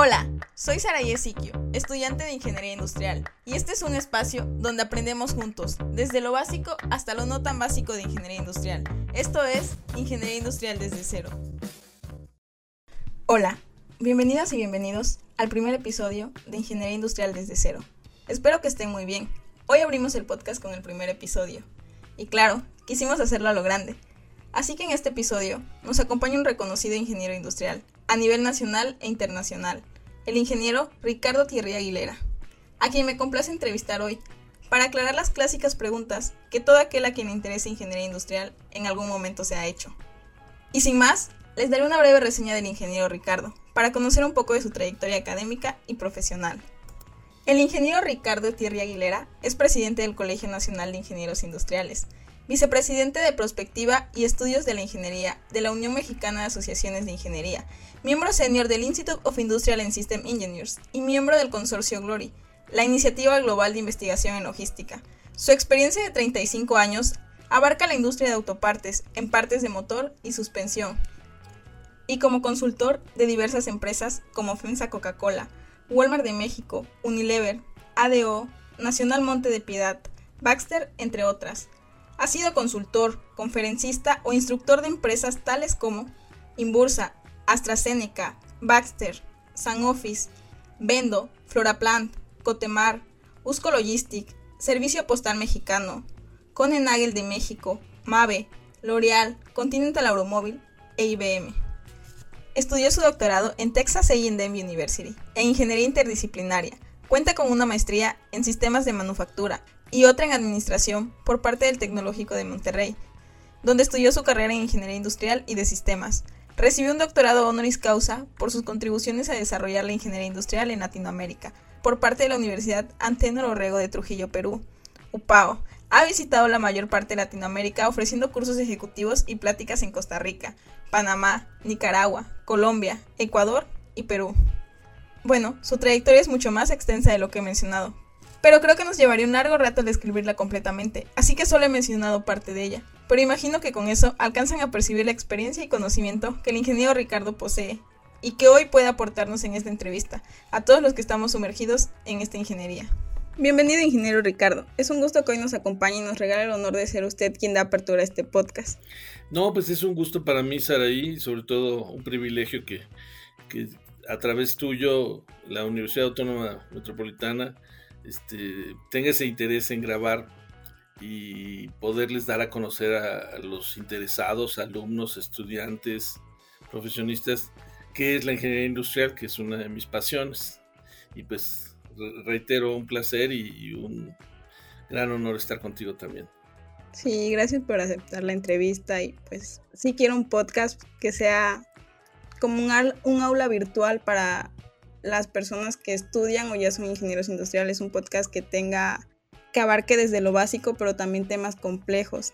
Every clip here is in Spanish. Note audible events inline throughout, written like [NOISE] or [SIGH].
Hola, soy Sara Yesiquio, estudiante de Ingeniería Industrial, y este es un espacio donde aprendemos juntos, desde lo básico hasta lo no tan básico de Ingeniería Industrial. Esto es Ingeniería Industrial desde cero. Hola, bienvenidas y bienvenidos al primer episodio de Ingeniería Industrial desde cero. Espero que estén muy bien. Hoy abrimos el podcast con el primer episodio. Y claro, quisimos hacerlo a lo grande. Así que en este episodio nos acompaña un reconocido ingeniero industrial, a nivel nacional e internacional, el ingeniero Ricardo Thierry Aguilera, a quien me complace entrevistar hoy para aclarar las clásicas preguntas que todo aquel a quien le interese ingeniería industrial en algún momento se ha hecho. Y sin más, les daré una breve reseña del ingeniero Ricardo, para conocer un poco de su trayectoria académica y profesional. El ingeniero Ricardo Thierry Aguilera es presidente del Colegio Nacional de Ingenieros Industriales, vicepresidente de Prospectiva y Estudios de la Ingeniería de la Unión Mexicana de Asociaciones de Ingeniería, miembro senior del Institute of Industrial and System Engineers y miembro del consorcio GLORY, la iniciativa global de investigación en logística. Su experiencia de 35 años abarca la industria de autopartes, en partes de motor y suspensión, y como consultor de diversas empresas como FEMSA Coca-Cola, Walmart de México, Unilever, ADO, Nacional Monte de Piedad, Baxter, entre otras. Ha sido consultor, conferencista o instructor de empresas tales como Inbursa, AstraZeneca, Baxter, Sanofi, Vendo, Floraplant, Cotemar, Usco Logistic, Servicio Postal Mexicano, Conenagel de México, Mave, L'Oreal, Continental Automóvil e IBM. Estudió su doctorado en Texas A&M University en Ingeniería Interdisciplinaria. Cuenta con una maestría en Sistemas de Manufactura y otra en Administración por parte del Tecnológico de Monterrey, donde estudió su carrera en Ingeniería Industrial y de Sistemas. Recibió un doctorado honoris causa por sus contribuciones a desarrollar la ingeniería industrial en Latinoamérica por parte de la Universidad Antenor Orrego de Trujillo, Perú, UPAO. Ha visitado la mayor parte de Latinoamérica ofreciendo cursos ejecutivos y pláticas en Costa Rica, Panamá, Nicaragua, Colombia, Ecuador y Perú. Bueno, su trayectoria es mucho más extensa de lo que he mencionado, pero creo que nos llevaría un largo rato describirla completamente, así que solo he mencionado parte de ella. Pero imagino que con eso alcanzan a percibir la experiencia y conocimiento que el ingeniero Ricardo posee y que hoy puede aportarnos en esta entrevista a todos los que estamos sumergidos en esta ingeniería. Bienvenido, ingeniero Ricardo. Es un gusto que hoy nos acompañe y nos regale el honor de ser usted quien da apertura a este podcast. No, pues es un gusto para mí, Saraí, y sobre todo un privilegio que, que a través tuyo la Universidad Autónoma Metropolitana este, tenga ese interés en grabar y poderles dar a conocer a, los interesados, alumnos, estudiantes, profesionistas, qué es la ingeniería industrial, que es una de mis pasiones. Y pues reitero, un placer y, un gran honor estar contigo también. Sí, gracias por aceptar la entrevista y pues sí quiero un podcast que sea como un, un aula virtual para las personas que estudian o ya son ingenieros industriales, un podcast que tenga, que abarque desde lo básico, pero también temas complejos,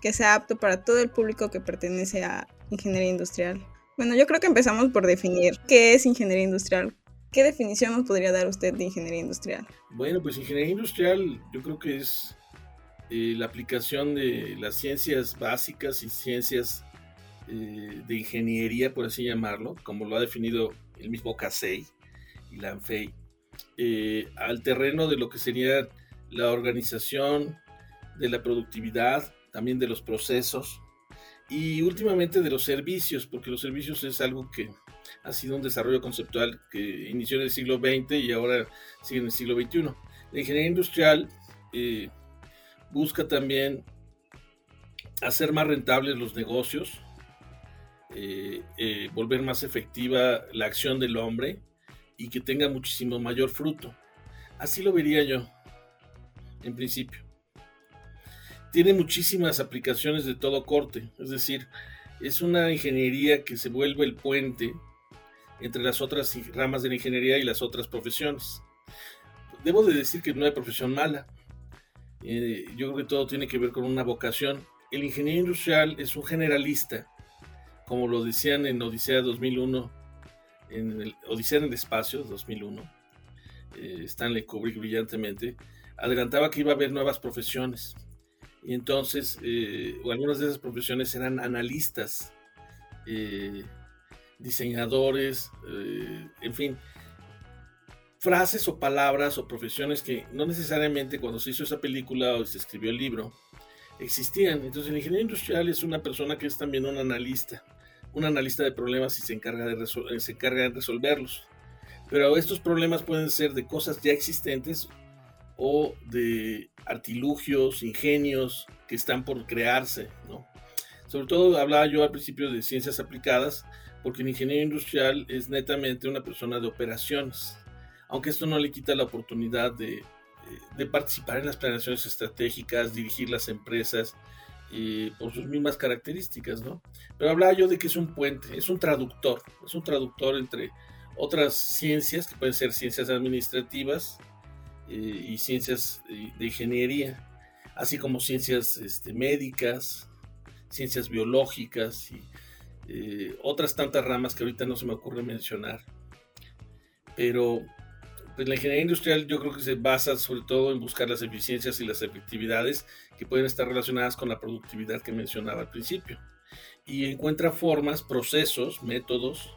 que sea apto para todo el público que pertenece a ingeniería industrial. Bueno, yo creo que empezamos por definir qué es ingeniería industrial. ¿Qué definición nos podría dar usted de ingeniería industrial? Bueno, pues ingeniería industrial yo creo que es eh, la aplicación de las ciencias básicas y ciencias eh, de ingeniería, por así llamarlo, como lo ha definido el mismo CASEI, y la ANFEI, eh, al terreno de lo que sería la organización de la productividad, también de los procesos y últimamente de los servicios, porque los servicios es algo que ha sido un desarrollo conceptual que inició en el siglo XX y ahora sigue en el siglo XXI. La ingeniería industrial eh, busca también hacer más rentables los negocios, eh, volver más efectiva la acción del hombre y que tenga muchísimo mayor fruto. Así lo vería yo, en principio. Tiene muchísimas aplicaciones de todo corte, es decir, es una ingeniería que se vuelve el puente entre las otras ramas de la ingeniería y las otras profesiones. Debo de decir que no hay profesión mala. Eh, yo creo que todo tiene que ver con una vocación. El ingeniero industrial es un generalista, como lo decían en Odisea 2001 en Odisea en el Espacio, 2001, eh, Stanley Kubrick brillantemente, adelantaba que iba a haber nuevas profesiones. Y entonces, eh, algunas de esas profesiones eran analistas, eh, diseñadores, en fin, frases o palabras o profesiones que no necesariamente cuando se hizo esa película o se escribió el libro existían. Entonces el ingeniero industrial es una persona que es también un analista, un analista de problemas y se encarga de, se encarga de resolverlos. Pero estos problemas pueden ser de cosas ya existentes o de artilugios, ingenios que están por crearse, ¿no? Sobre todo hablaba yo al principio de ciencias aplicadas, porque el ingeniero industrial es netamente una persona de operaciones, aunque esto no le quita la oportunidad de, participar en las planeaciones estratégicas, dirigir las empresas, eh, por sus mismas características, ¿no? Pero hablaba yo de que es un puente, es un traductor, es un traductor entre otras ciencias, que pueden ser ciencias administrativas eh, y ciencias de ingeniería, así como ciencias este, médicas, ciencias biológicas y eh, otras tantas ramas que ahorita no se me ocurre mencionar. Pero pues, la ingeniería industrial yo creo que se basa sobre todo en buscar las eficiencias y las efectividades que pueden estar relacionadas con la productividad que mencionaba al principio. Y encuentra formas, procesos, métodos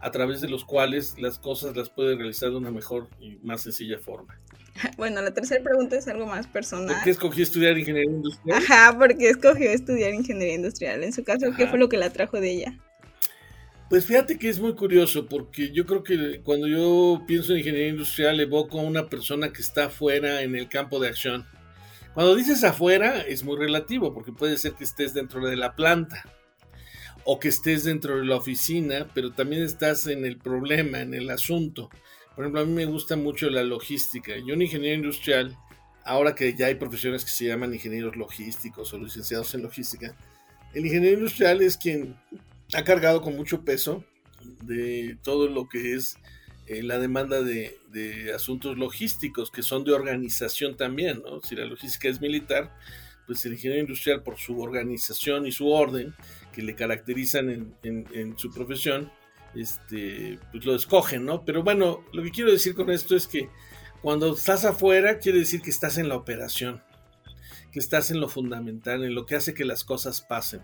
a través de los cuales las cosas las puede realizar de una mejor y más sencilla forma. [LAUGHS] Bueno, la tercera pregunta es algo más personal. ¿Por qué escogió estudiar ingeniería industrial? Ajá, porque escogió estudiar ingeniería industrial. En su caso, ¿qué fue lo que la atrajo de ella? Pues fíjate que es muy curioso, porque yo creo que cuando yo pienso en ingeniería industrial evoco a una persona que está afuera en el campo de acción. Cuando dices afuera es muy relativo, porque puede ser que estés dentro de la planta o que estés dentro de la oficina, pero también estás en el problema, en el asunto. Por ejemplo, a mí me gusta mucho la logística. Yo un ingeniero industrial, ahora que ya hay profesiones que se llaman ingenieros logísticos o licenciados en logística, el ingeniero industrial es quien ha cargado con mucho peso de todo lo que es eh, la demanda de, asuntos logísticos, que son de organización también. Si la logística es militar, pues el ingeniero industrial por su organización y su orden que le caracterizan en, su profesión, este, pues lo escogen, ¿no? Pero bueno, lo que quiero decir con esto es que cuando estás afuera, quiere decir que estás en la operación, que estás en lo fundamental, en lo que hace que las cosas pasen.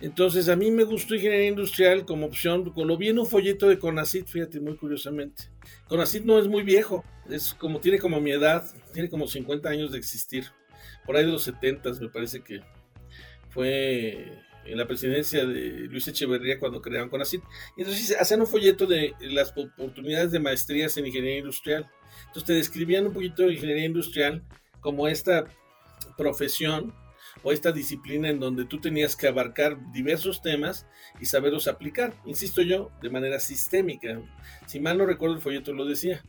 Entonces, a mí me gustó ingeniería industrial como opción. Lo vi en un folleto de Conacit, fíjate, muy curiosamente. Conacit no es muy viejo, es como, tiene como mi edad, tiene como 50 años de existir. Por ahí de los 70 me parece que fue en la presidencia de Luis Echeverría cuando crearon CONACYT. Y entonces hacían un folleto de las oportunidades de maestrías en ingeniería industrial. Entonces te describían un poquito de ingeniería industrial como esta profesión o esta disciplina en donde tú tenías que abarcar diversos temas y saberlos aplicar, insisto yo, de manera sistémica. Si mal no recuerdo, el folleto lo decía.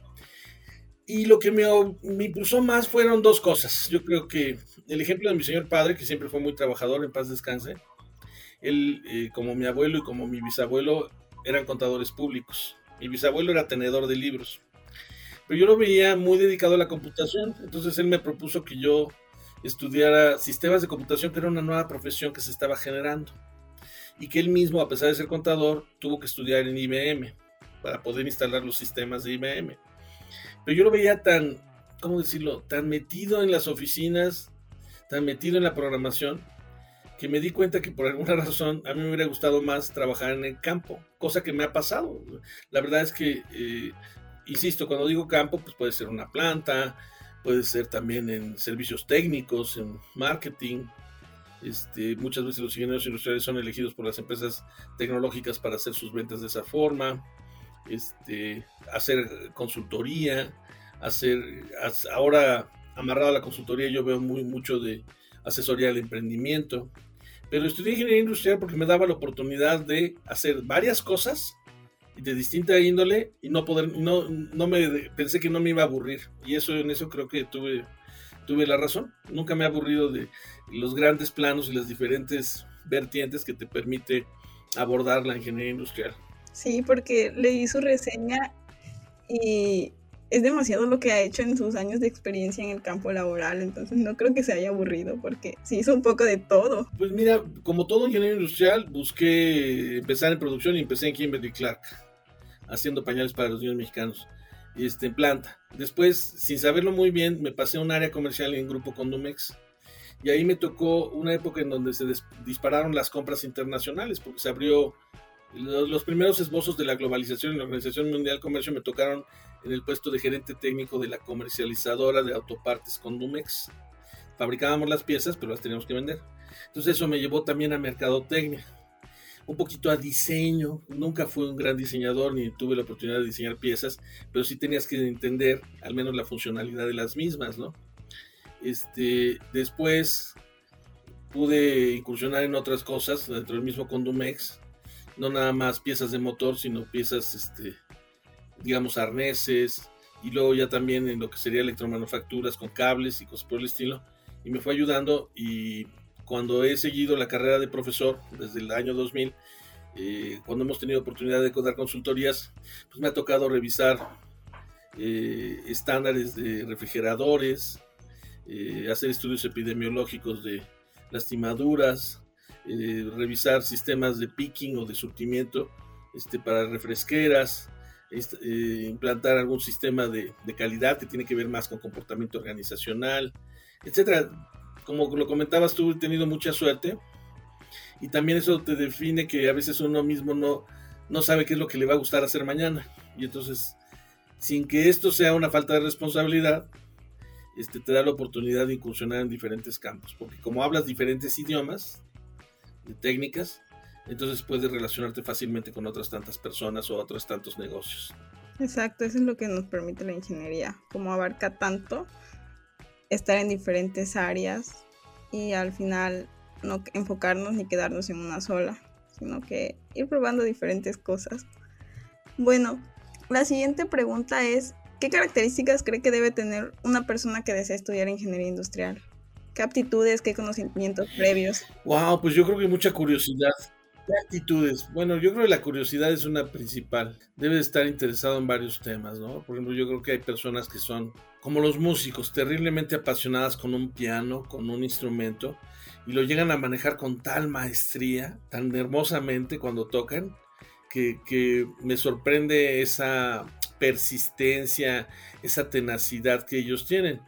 Y lo que me, me, impulsó más fueron dos cosas. Yo creo que el ejemplo de mi señor padre, que siempre fue muy trabajador, en paz descanse, él, eh, como mi abuelo y como mi bisabuelo, eran contadores públicos. Mi bisabuelo era tenedor de libros. Pero yo lo veía muy dedicado a la computación, entonces él me propuso que yo estudiara sistemas de computación, que era una nueva profesión que se estaba generando. Y que él mismo, a pesar de ser contador, tuvo que estudiar en IBM para poder instalar los sistemas de IBM. Pero yo lo veía tan, ¿cómo decirlo?, tan metido en las oficinas, tan metido en la programación, que me di cuenta que por alguna razón a mí me hubiera gustado más trabajar en el campo, cosa que me ha pasado. La verdad es que, eh, insisto, cuando digo campo, pues puede ser una planta, puede ser también en servicios técnicos, en marketing. Este, muchas veces los ingenieros industriales son elegidos por las empresas tecnológicas para hacer sus ventas de esa forma, este, hacer consultoría, hacer, ahora amarrado a la consultoría yo veo muy mucho de asesoría al emprendimiento, pero estudié ingeniería industrial porque me daba la oportunidad de hacer varias cosas de distinta índole y no poder, no, no me pensé que no me iba a aburrir. Y eso en eso creo que tuve, tuve la razón. Nunca me he aburrido de los grandes planos y las diferentes vertientes que te permite abordar la ingeniería industrial. Sí, porque leí su reseña y es demasiado lo que ha hecho en sus años de experiencia en el campo laboral, entonces no creo que se haya aburrido porque sí hizo un poco de todo. Pues mira, como todo ingeniero industrial, busqué empezar en producción y empecé en Kimberly Clark, haciendo pañales para los niños mexicanos, este, en planta. Después, sin saberlo muy bien, me pasé a un área comercial en Grupo Condumex y ahí me tocó una época en donde se dispararon las compras internacionales porque se abrió Los, primeros esbozos de la globalización en la Organización Mundial del Comercio me tocaron en el puesto de gerente técnico de la comercializadora de autopartes Condumex. Fabricábamos las piezas, pero las teníamos que vender. Entonces eso me llevó también a mercadotecnia, un poquito a diseño. Nunca fui un gran diseñador ni tuve la oportunidad de diseñar piezas, pero sí tenías que entender al menos la funcionalidad de las mismas, ¿no? Este, después pude incursionar en otras cosas dentro del mismo Condumex, no nada más piezas de motor, sino piezas, este, digamos, arneses, y luego ya también en lo que sería electromanufacturas con cables y cosas por el estilo, y me fue ayudando y cuando he seguido la carrera de profesor desde el año 2000, eh, cuando hemos tenido oportunidad de dar consultorías, pues me ha tocado revisar eh, estándares de refrigeradores, eh, hacer estudios epidemiológicos de lastimaduras, eh, revisar sistemas de picking o de surtimiento este, para refresqueras, eh, implantar algún sistema de, calidad que tiene que ver más con comportamiento organizacional, etcétera. Como lo comentabas tú, he tenido mucha suerte y también eso te define que a veces uno mismo no, no sabe qué es lo que le va a gustar hacer mañana y entonces sin que esto sea una falta de responsabilidad, este, te da la oportunidad de incursionar en diferentes campos, porque como hablas diferentes idiomas, de técnicas, entonces puedes relacionarte fácilmente con otras tantas personas o otros tantos negocios. Exacto, eso es lo que nos permite la ingeniería, como abarca tanto, estar en diferentes áreas y al final no enfocarnos ni quedarnos en una sola, sino que ir probando diferentes cosas. Bueno, la siguiente pregunta es, ¿Qué características cree que debe tener una persona que desea estudiar ingeniería industrial? ¿Qué aptitudes, qué conocimientos previos? Wow, pues yo creo que mucha curiosidad. ¿Qué actitudes? Bueno, yo creo que la curiosidad es una principal. Debe estar interesado en varios temas, ¿no? Por ejemplo, yo creo que hay personas que son como los músicos, terriblemente apasionadas con un piano, con un instrumento, y lo llegan a manejar con tal maestría, tan hermosamente cuando tocan, que, que me sorprende esa persistencia, esa tenacidad que ellos tienen.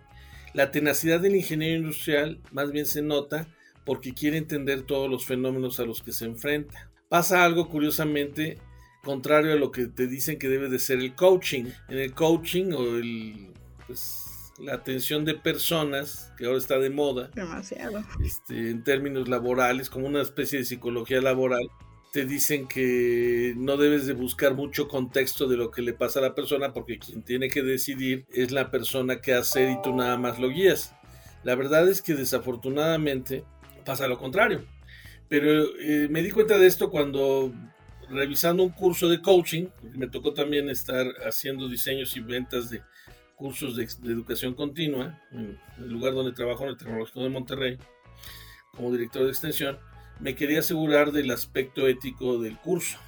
La tenacidad del ingeniero industrial más bien se nota porque quiere entender todos los fenómenos a los que se enfrenta. Pasa algo curiosamente contrario a lo que te dicen que debe de ser el coaching. En el coaching o el, pues, la atención de personas, que ahora está de moda, demasiado, este, en términos laborales, como una especie de psicología laboral, te dicen que no debes de buscar mucho contexto de lo que le pasa a la persona porque quien tiene que decidir es la persona que hace y tú nada más lo guías. La verdad es que desafortunadamente pasa lo contrario. Pero eh, me di cuenta de esto cuando revisando un curso de coaching, me tocó también estar haciendo diseños y ventas de cursos de, de educación continua en el lugar donde trabajo en el Tecnológico de Monterrey como director de extensión me quería asegurar del aspecto ético del curso.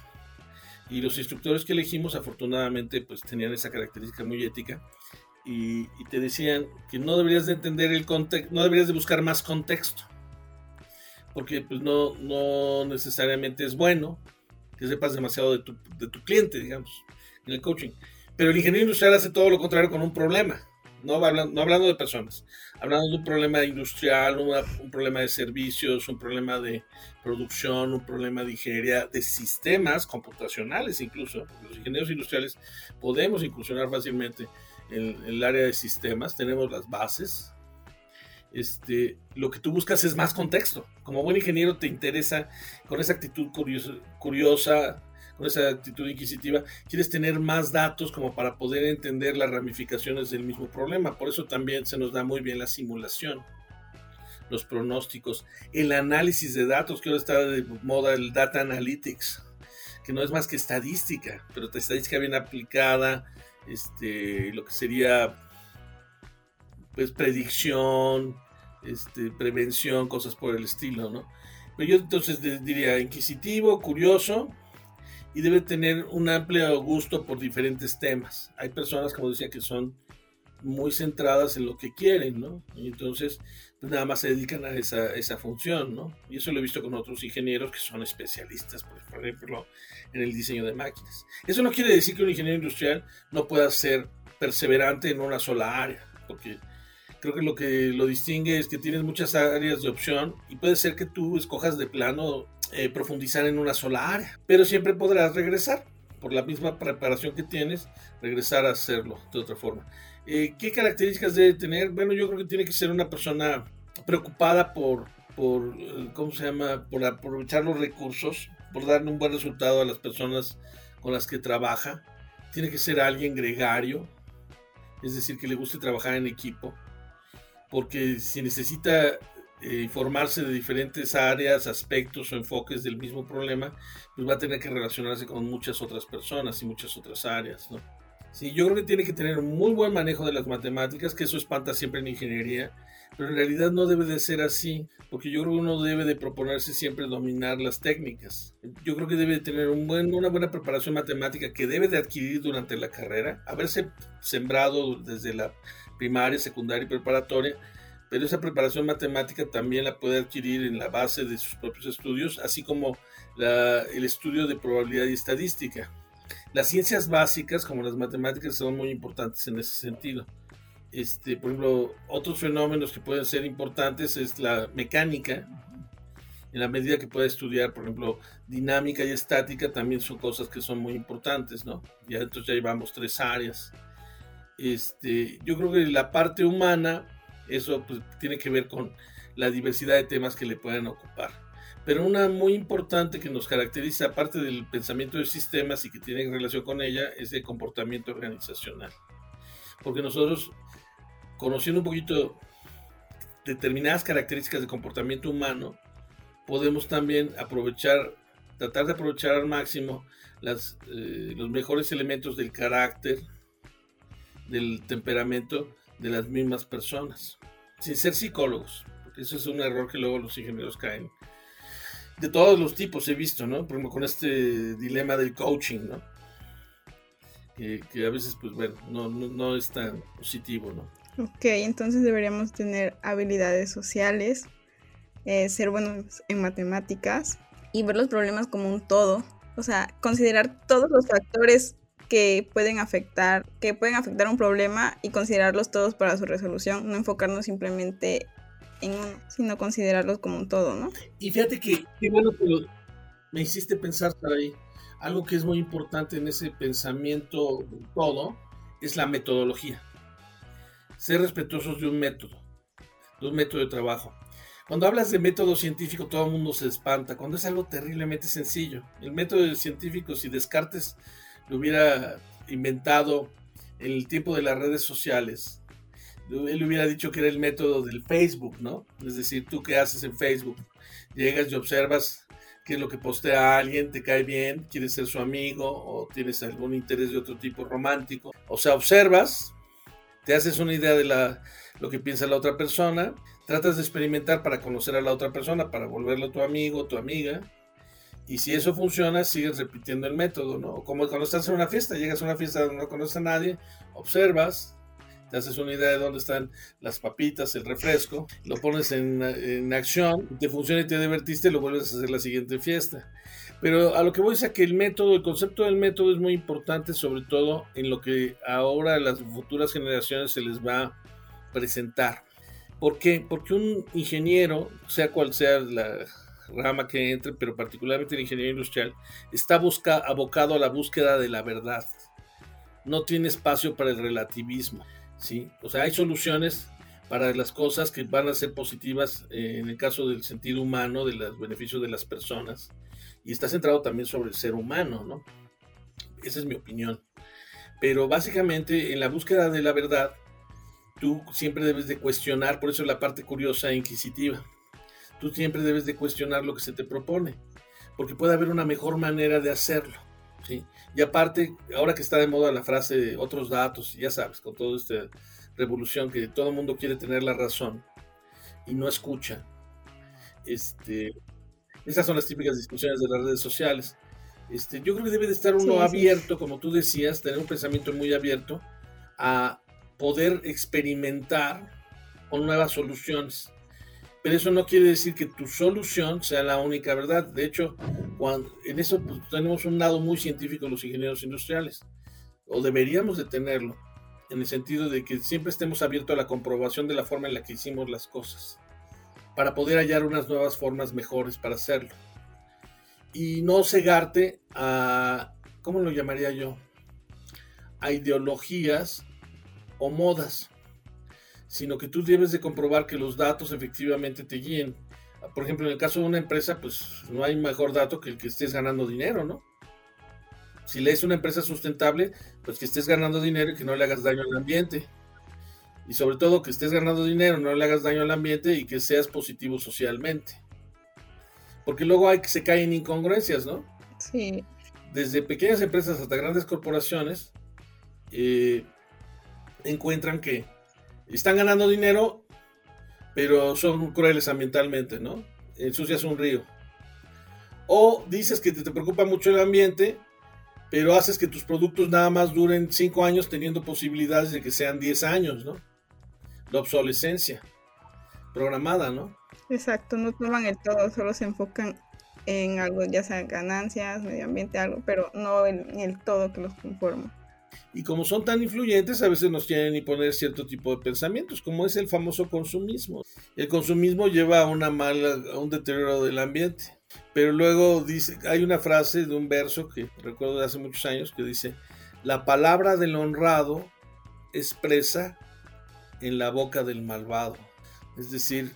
Y los instructores que elegimos afortunadamente pues tenían esa característica muy ética y, te decían que no deberías de entender el contexto, no deberías de buscar más contexto, porque pues no, no necesariamente es bueno que sepas demasiado de tu, de tu cliente, digamos, en el coaching. Pero el ingeniero industrial hace todo lo contrario con un problema no hablando, no hablando de personas, hablando de un problema industrial, un problema de servicios, un problema de producción, un problema de ingeniería, de sistemas computacionales incluso. Los ingenieros industriales podemos incursionar fácilmente en, el área de sistemas, tenemos las bases. Este, lo que tú buscas es más contexto. Como buen ingeniero te interesa con esa actitud curiosa, con esa actitud inquisitiva, quieres tener más datos como para poder entender las ramificaciones del mismo problema. Por eso también se nos da muy bien la simulación, los pronósticos, el análisis de datos, que ahora está de moda el data analytics, que no es más que estadística, pero estadística bien aplicada, este, lo que sería pues predicción, este, prevención, cosas por el estilo, ¿no? Pero yo entonces diría inquisitivo, curioso, y debe tener un amplio gusto por diferentes temas. Hay personas, como decía, que son muy centradas en lo que quieren, ¿no? Y entonces pues nada más se dedican a esa, esa función, ¿no? Y eso lo he visto con otros ingenieros que son especialistas, por ejemplo, en el diseño de máquinas. Eso no quiere decir que un ingeniero industrial no pueda ser perseverante en una sola área, porque creo que lo que lo distingue es que tienes muchas áreas de opción y puede ser que tú escojas de plano eh, profundizar en una sola área, pero siempre podrás regresar por la misma preparación que tienes, regresar a hacerlo de otra forma. Eh, ¿Qué características debe tener? Bueno, yo creo que tiene que ser una persona preocupada por, por, eh, ¿cómo se llama? Por aprovechar los recursos, por darle un buen resultado a las personas con las que trabaja. Tiene que ser alguien gregario, es decir, que le guste trabajar en equipo, porque si necesita eh, informarse de diferentes áreas, aspectos o enfoques del mismo problema, pues va a tener que relacionarse con muchas otras personas y muchas otras áreas, ¿no? Sí, yo creo que tiene que tener un muy buen manejo de las matemáticas, que eso espanta siempre en ingeniería, pero en realidad no debe de ser así, porque yo creo que uno debe de proponerse siempre dominar las técnicas. Yo creo que debe de tener un buen, una buena preparación matemática que debe de adquirir durante la carrera, haberse sembrado desde la primaria, secundaria y preparatoria, pero esa preparación matemática también la puede adquirir en la base de sus propios estudios, así como el estudio de probabilidad y estadística. Las ciencias básicas, como las matemáticas, son muy importantes en ese sentido. Este, por ejemplo, otros fenómenos que pueden ser importantes es la mecánica, en la medida que pueda estudiar, por ejemplo, dinámica y estática, también son cosas que son muy importantes, ¿no? Ya entonces ya llevamos tres áreas. Este, yo creo que la parte humana eso pues, tiene que ver con la diversidad de temas que le pueden ocupar. Pero una muy importante que nos caracteriza, aparte del pensamiento de sistemas y que tiene relación con ella, es el comportamiento organizacional. Porque nosotros, conociendo un poquito determinadas características de comportamiento humano, podemos también aprovechar, tratar de aprovechar al máximo eh, los mejores elementos del carácter, del temperamento de las mismas personas, sin ser psicólogos, porque eso es un error que luego los ingenieros caen. De todos los tipos he visto, ¿no? Por ejemplo, con este dilema del coaching, ¿no? Que, a veces, pues bueno, no, no, es tan positivo, ¿no? Ok, entonces deberíamos tener habilidades sociales, eh, ser buenos en matemáticas y ver los problemas como un todo. O sea, considerar todos los factores que pueden afectar, que pueden afectar un problema y considerarlos todos para su resolución, no enfocarnos simplemente en uno, sino considerarlos como un todo, ¿no? Y fíjate que bueno que me hiciste pensar ahí. Algo que es muy importante en ese pensamiento todo es la metodología. Ser respetuosos de un método, de un método de trabajo. Cuando hablas de método científico, todo el mundo se espanta. Cuando es algo terriblemente sencillo. El método científico, si Descartes lo hubiera inventado en el tiempo de las redes sociales. Él hubiera dicho que era el método del Facebook, ¿no? Es decir, tú qué haces en Facebook, llegas y observas qué es lo que postea alguien, te cae bien, quieres ser su amigo o tienes algún interés de otro tipo romántico. O sea, observas, te haces una idea de lo que piensa la otra persona, tratas de experimentar para conocer a la otra persona, para volverlo tu amigo, tu amiga, y si eso funciona, sigues repitiendo el método, ¿no? Como cuando estás en una fiesta, llegas a una fiesta donde no conoces a nadie, observas, te haces una idea de dónde están las papitas, el refresco, lo pones en, en acción, te funciona y te divertiste, lo vuelves a hacer la siguiente fiesta. Pero a lo que voy es a que el método, el concepto del método es muy importante, sobre todo en lo que ahora a las futuras generaciones se les va a presentar. ¿Por qué? Porque un ingeniero, sea cual sea la, rama que entre, pero particularmente la ingeniería industrial, está busca, abocado a la búsqueda de la verdad. No tiene espacio para el relativismo. ¿sí? O sea, hay soluciones para las cosas que van a ser positivas eh, en el caso del sentido humano, de los beneficios de las personas, y está centrado también sobre el ser humano, ¿no? Esa es mi opinión. Pero básicamente en la búsqueda de la verdad, tú siempre debes de cuestionar, por eso la parte curiosa e inquisitiva tú siempre debes de cuestionar lo que se te propone, porque puede haber una mejor manera de hacerlo. ¿sí? Y aparte, ahora que está de moda la frase otros datos, ya sabes, con toda esta revolución que todo el mundo quiere tener la razón y no escucha, este, esas son las típicas discusiones de las redes sociales. Este, yo creo que debe de estar uno abierto, como tú decías, tener un pensamiento muy abierto a poder experimentar con nuevas soluciones pero eso no quiere decir que tu solución sea la única verdad. De hecho, cuando, en eso pues, tenemos un lado muy científico los ingenieros industriales, o deberíamos de tenerlo, en el sentido de que siempre estemos abiertos a la comprobación de la forma en la que hicimos las cosas, para poder hallar unas nuevas formas mejores para hacerlo. y no cegarte a, ¿cómo lo llamaría yo? A ideologías o modas, sino que tú debes de comprobar que los datos efectivamente te guíen. Por ejemplo, en el caso de una empresa, pues no hay mejor dato que el que estés ganando dinero, ¿no? Si lees una empresa sustentable, pues que estés ganando dinero y que no le hagas daño al ambiente. Y sobre todo que estés ganando dinero, no le hagas daño al ambiente y que seas positivo socialmente. Porque luego hay que se caen incongruencias, ¿no? Sí. Desde pequeñas empresas hasta grandes corporaciones eh, encuentran que están ganando dinero, pero son crueles ambientalmente, ¿no? Ensucias un río. O dices que te, te preocupa mucho el ambiente, pero haces que tus productos nada más duren 5 años teniendo posibilidades de que sean 10 años, ¿no? La obsolescencia programada, ¿no? Exacto, no toman el todo, solo se enfocan en algo, ya sea ganancias, medio ambiente, algo, pero no en el todo que los conforma. Y como son tan influyentes, a veces nos quieren imponer cierto tipo de pensamientos, como es el famoso consumismo. El consumismo lleva a una mala, a un deterioro del ambiente. Pero luego dice, hay una frase de un verso que recuerdo de hace muchos años que dice, la palabra del honrado expresa en la boca del malvado. Es decir,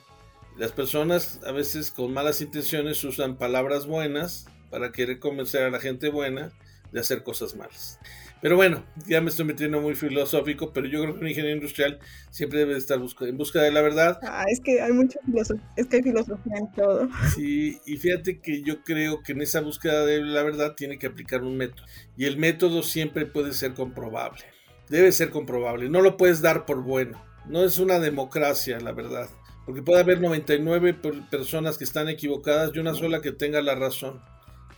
las personas a veces con malas intenciones usan palabras buenas para querer convencer a la gente buena de hacer cosas malas. Pero bueno, ya me estoy metiendo muy filosófico, pero yo creo que un ingeniero industrial siempre debe estar en busca de la verdad. Ah, es que hay mucha filosofía, es que hay filosofía en todo. Sí, y fíjate que yo creo que en esa búsqueda de la verdad tiene que aplicar un método. Y el método siempre puede ser comprobable. Debe ser comprobable, no lo puedes dar por bueno. No es una democracia, la verdad. Porque puede haber 99 personas que están equivocadas y una sola que tenga la razón.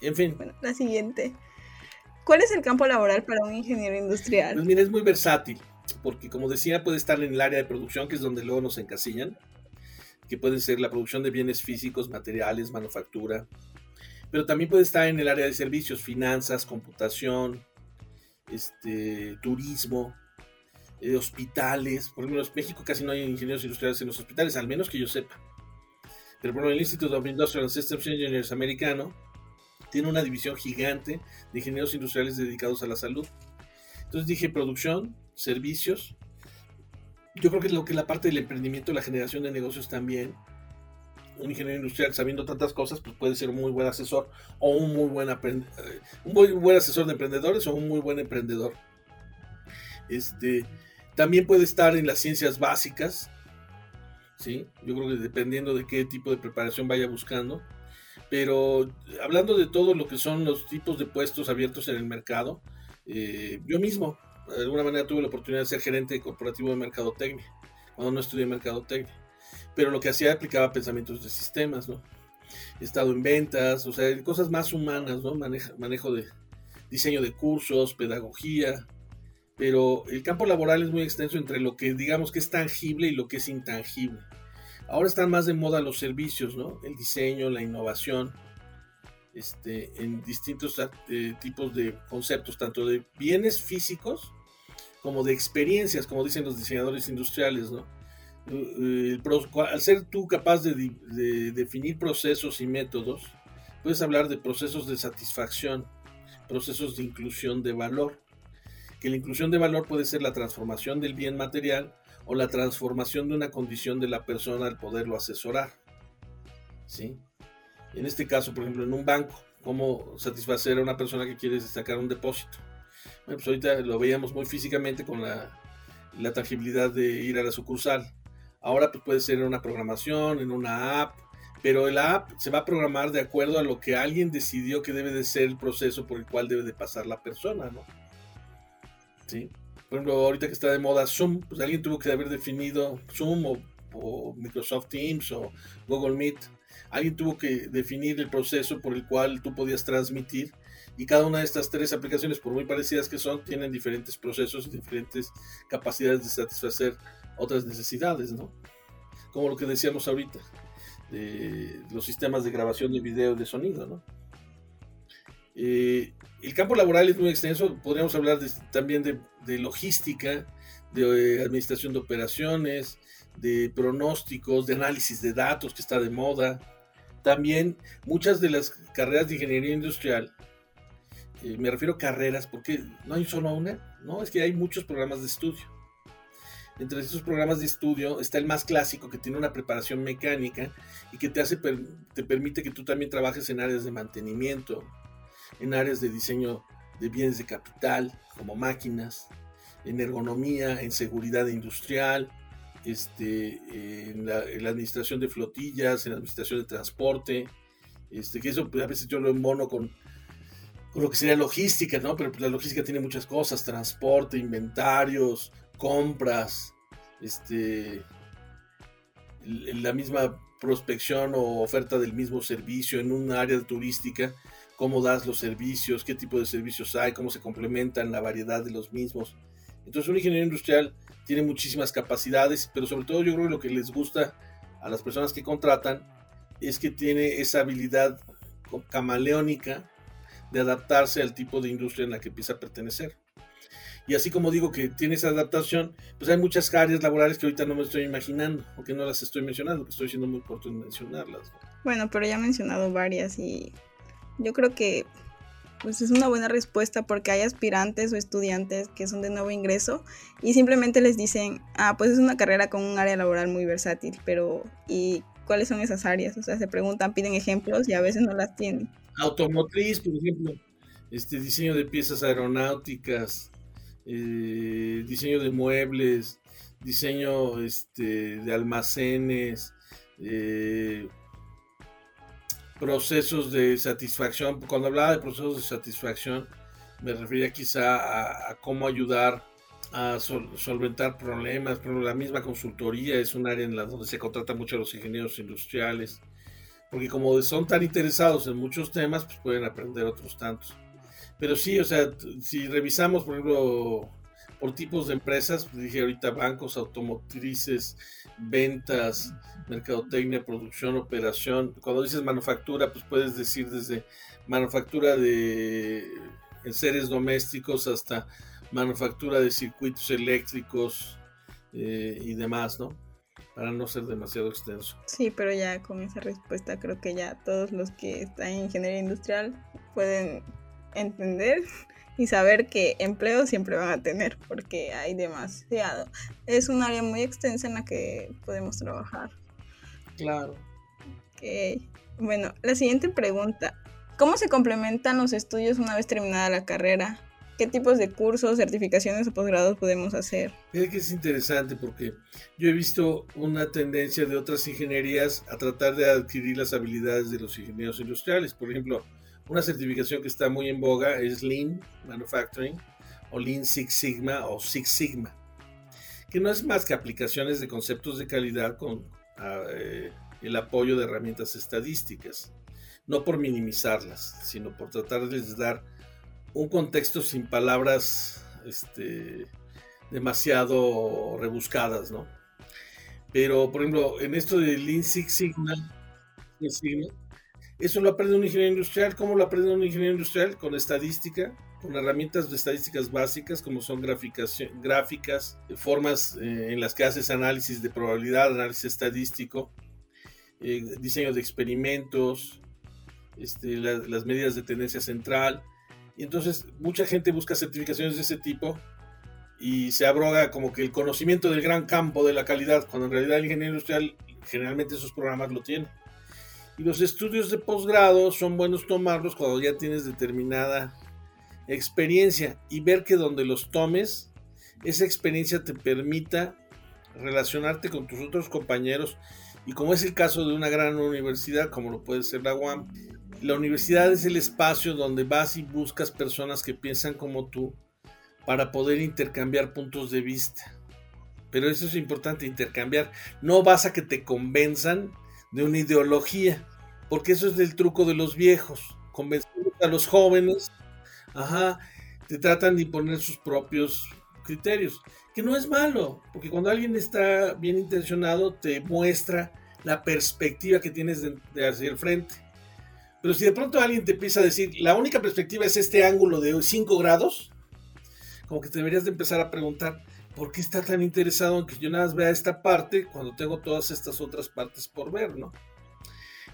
En fin. Bueno, la siguiente. ¿Cuál es el campo laboral para un ingeniero industrial? Pues mira, es muy versátil, porque como decía, puede estar en el área de producción, que es donde luego nos encasillan, que puede ser la producción de bienes físicos, materiales, manufactura, pero también puede estar en el área de servicios, finanzas, computación, este, turismo, eh, hospitales. Por ejemplo, en México casi no hay ingenieros industriales en los hospitales, al menos que yo sepa. Pero por el Institute of Industrial Systems Engineers americano tiene una división gigante de ingenieros industriales dedicados a la salud. Entonces dije producción, servicios. Yo creo que lo que la parte del emprendimiento, la generación de negocios también. Un ingeniero industrial sabiendo tantas cosas, pues puede ser un muy buen asesor o un muy buen, eh, un muy buen asesor de emprendedores o un muy buen emprendedor. Este, también puede estar en las ciencias básicas, ¿sí? Yo creo que dependiendo de qué tipo de preparación vaya buscando. Pero hablando de todo lo que son los tipos de puestos abiertos en el mercado, eh, yo mismo, de alguna manera, tuve la oportunidad de ser gerente corporativo de mercadotecnia, cuando no estudié mercadotecnia. Pero lo que hacía aplicaba pensamientos de sistemas, ¿no? He estado en ventas, o sea, cosas más humanas, ¿no? manejo de diseño de cursos, pedagogía, pero el campo laboral es muy extenso entre lo que digamos que es tangible y lo que es intangible. Ahora están más de moda los servicios, ¿no? El diseño, la innovación, este, en distintos eh, tipos de conceptos, tanto de bienes físicos como de experiencias, como dicen los diseñadores industriales, ¿no? Eh, al ser tú capaz de, de definir procesos y métodos, puedes hablar de procesos de satisfacción, procesos de inclusión de valor que la inclusión de valor puede ser la transformación del bien material o la transformación de una condición de la persona al poderlo asesorar. ¿Sí? En este caso, por ejemplo, en un banco, ¿cómo satisfacer a una persona que quiere sacar un depósito? Bueno, pues ahorita lo veíamos muy físicamente con la, la tangibilidad de ir a la sucursal. Ahora pues puede ser en una programación, en una app, pero la app se va a programar de acuerdo a lo que alguien decidió que debe de ser el proceso por el cual debe de pasar la persona, ¿no? ¿sí? Por ejemplo, ahorita que está de moda Zoom, pues alguien tuvo que haber definido Zoom o, Microsoft Teams o Google Meet. Alguien tuvo que definir el proceso por el cual tú podías transmitir y cada una de estas tres aplicaciones, por muy parecidas que son, tienen diferentes procesos y diferentes capacidades de satisfacer otras necesidades, ¿no? Como lo que decíamos ahorita, de los sistemas de grabación de video y de sonido, ¿no? Eh, el campo laboral es muy extenso, podríamos hablar también de, logística, de eh, administración de operaciones, de pronósticos, de análisis de datos que está de moda, también muchas de las carreras de ingeniería industrial, eh, me refiero a carreras porque no hay solo una, no, es que hay muchos programas de estudio. Entre estos programas de estudio está el más clásico que tiene una preparación mecánica y que te hace te permite que tú también trabajes en áreas de mantenimiento, en áreas de diseño de bienes de capital, como máquinas, en ergonomía, en seguridad industrial, este, en, la, administración de flotillas, en la administración de transporte, este, que eso pues, a veces yo lo embono con, con lo que sería logística, ¿no? Pero pues, la logística tiene muchas cosas, transporte, inventarios, compras, este, la misma prospección o oferta del mismo servicio en un área turística, cómo das los servicios, qué tipo de servicios hay, cómo se complementan la variedad de los mismos. Entonces un ingeniero industrial tiene muchísimas capacidades, pero sobre todo yo creo que lo que les gusta a las personas que contratan es que tiene esa habilidad camaleónica de adaptarse al tipo de industria en la que empieza a pertenecer. Y así como digo que tiene esa adaptación, pues hay muchas áreas laborales que ahorita no me estoy imaginando, o que no las estoy mencionando, que estoy siendo muy corto en mencionarlas. Bueno, pero ya he mencionado varias y yo creo que pues es una buena respuesta porque hay aspirantes o estudiantes que son de nuevo ingreso y simplemente les dicen, ah, pues es una carrera con un área laboral muy versátil, pero ¿y cuáles son esas áreas? O sea, se preguntan, piden ejemplos y a veces no las tienen. Automotriz, por ejemplo, este diseño de piezas aeronáuticas, eh, diseño de muebles, diseño este, de almacenes, eh, procesos de satisfacción. Cuando hablaba de procesos de satisfacción, me refería quizá a, cómo ayudar a solventar problemas. Pero la misma consultoría es un área en la donde se contrata mucho a los ingenieros industriales, porque como son tan interesados en muchos temas, pues pueden aprender otros tantos. Pero sí, o sea, si revisamos, por ejemplo, por tipos de empresas, pues dije ahorita bancos, automotrices, ventas, mercadotecnia, producción, operación. Cuando dices manufactura, pues puedes decir desde manufactura de seres domésticos hasta manufactura de circuitos eléctricos eh, y demás, ¿no? Para no ser demasiado extenso. Sí, pero ya con esa respuesta creo que ya todos los que están en ingeniería industrial pueden entender y saber que empleo siempre van a tener porque hay demasiado. Es un área muy extensa en la que podemos trabajar. Claro. Ok. Bueno, la siguiente pregunta. ¿Cómo se complementan los estudios una vez terminada la carrera? ¿Qué tipos de cursos, certificaciones o posgrados podemos hacer? Es que es interesante porque yo he visto una tendencia de otras ingenierías a tratar de adquirir las habilidades de los ingenieros industriales. Por ejemplo, una certificación que está muy en boga es Lean Manufacturing o Lean Six Sigma o Six Sigma, que no es más que aplicaciones de conceptos de calidad con ah, eh, el apoyo de herramientas estadísticas, no por minimizarlas, sino por tratar de dar un contexto sin palabras este, demasiado rebuscadas, ¿no? Pero, por ejemplo, en esto de Lean Six Sigma, Six Sigma eso lo aprende un ingeniero industrial. ¿Cómo lo aprende un ingeniero industrial? Con estadística, con herramientas de estadísticas básicas como son gráficas, formas eh, en las que haces análisis de probabilidad, análisis estadístico, eh, diseño de experimentos, este, las medidas de tendencia central. Y entonces mucha gente busca certificaciones de ese tipo y se abroga como que el conocimiento del gran campo de la calidad, cuando en realidad el ingeniero industrial generalmente esos programas lo tiene. Y los estudios de posgrado son buenos tomarlos cuando ya tienes determinada experiencia y ver que donde los tomes, esa experiencia te permita relacionarte con tus otros compañeros y como es el caso de una gran universidad como lo puede ser la UAM, la universidad es el espacio donde vas y buscas personas que piensan como tú para poder intercambiar puntos de vista. Pero eso es importante, intercambiar. No vas a que te convenzan de una ideología, porque eso es el truco de los viejos, convencer a los jóvenes, ajá, te tratan de imponer sus propios criterios, que no es malo, porque cuando alguien está bien intencionado te muestra la perspectiva que tienes de, hacia el frente. Pero si de pronto alguien te empieza a decir, la única perspectiva es este ángulo de 5 grados, como que te deberías de empezar a preguntar, ¿por qué está tan interesado en que yo nada más vea esta parte cuando tengo todas estas otras partes por ver, ¿no?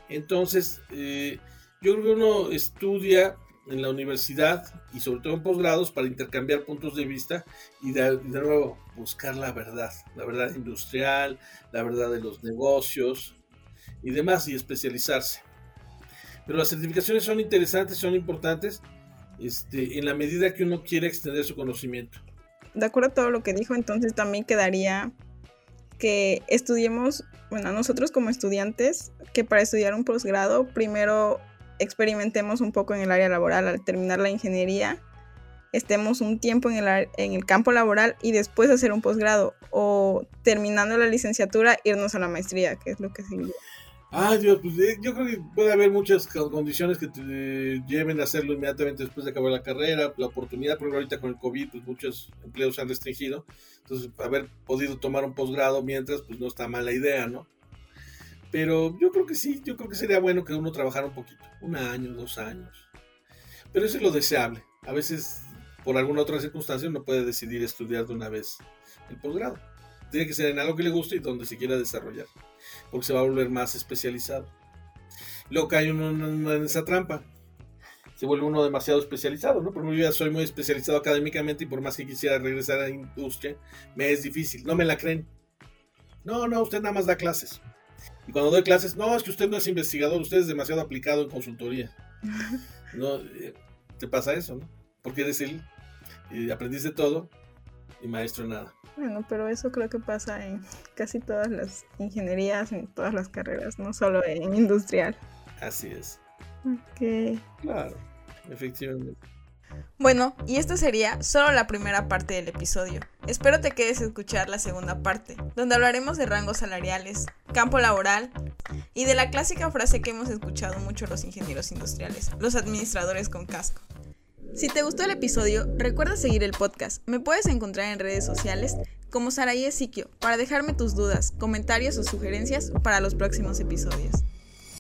Entonces, eh, yo creo que uno estudia en la universidad y sobre todo en posgrados para intercambiar puntos de vista y de, nuevo buscar la verdad, la verdad industrial, la verdad de los negocios y demás y especializarse. Pero las certificaciones son interesantes, son importantes este, en la medida que uno quiere extender su conocimiento. De acuerdo a todo lo que dijo, entonces también quedaría que estudiemos, bueno, nosotros como estudiantes, que para estudiar un posgrado primero experimentemos un poco en el área laboral al terminar la ingeniería, estemos un tiempo en el, en el campo laboral y después hacer un posgrado o terminando la licenciatura irnos a la maestría, que es lo que sigue. Ah, Dios, pues eh, yo creo que puede haber muchas condiciones que te lleven a hacerlo inmediatamente después de acabar la carrera, la oportunidad, por ahorita con el COVID, pues muchos empleos se han restringido, entonces haber podido tomar un posgrado mientras, pues no está mala idea, ¿no? Pero yo creo que sí, yo creo que sería bueno que uno trabajara un poquito, un año, dos años. Pero eso es lo deseable. A veces, por alguna otra circunstancia, uno puede decidir estudiar de una vez el posgrado. Tiene que ser en algo que le guste y donde se quiera desarrollar, porque se va a volver más especializado. Luego cae uno en esa trampa. Se vuelve uno demasiado especializado, ¿no? Porque yo ya soy muy especializado académicamente y por más que quisiera regresar a la industria, me es difícil. No me la creen. No, no, usted nada más da clases. Y cuando doy clases, no, es que usted no es investigador, usted es demasiado aplicado en consultoría. [LAUGHS] no, eh, te pasa eso, ¿no? Porque eres el, y aprendiste todo y maestro nada. Bueno, pero eso creo que pasa en casi todas las ingenierías, en todas las carreras, no solo en industrial. Así es. Ok. Claro, efectivamente. Bueno, y esta sería solo la primera parte del episodio. Espero te quedes a escuchar la segunda parte, donde hablaremos de rangos salariales, campo laboral y de la clásica frase que hemos escuchado mucho los ingenieros industriales, los administradores con casco. Si te gustó el episodio, recuerda seguir el podcast. Me puedes encontrar en redes sociales como Saraí Siquio para dejarme tus dudas, comentarios o sugerencias para los próximos episodios.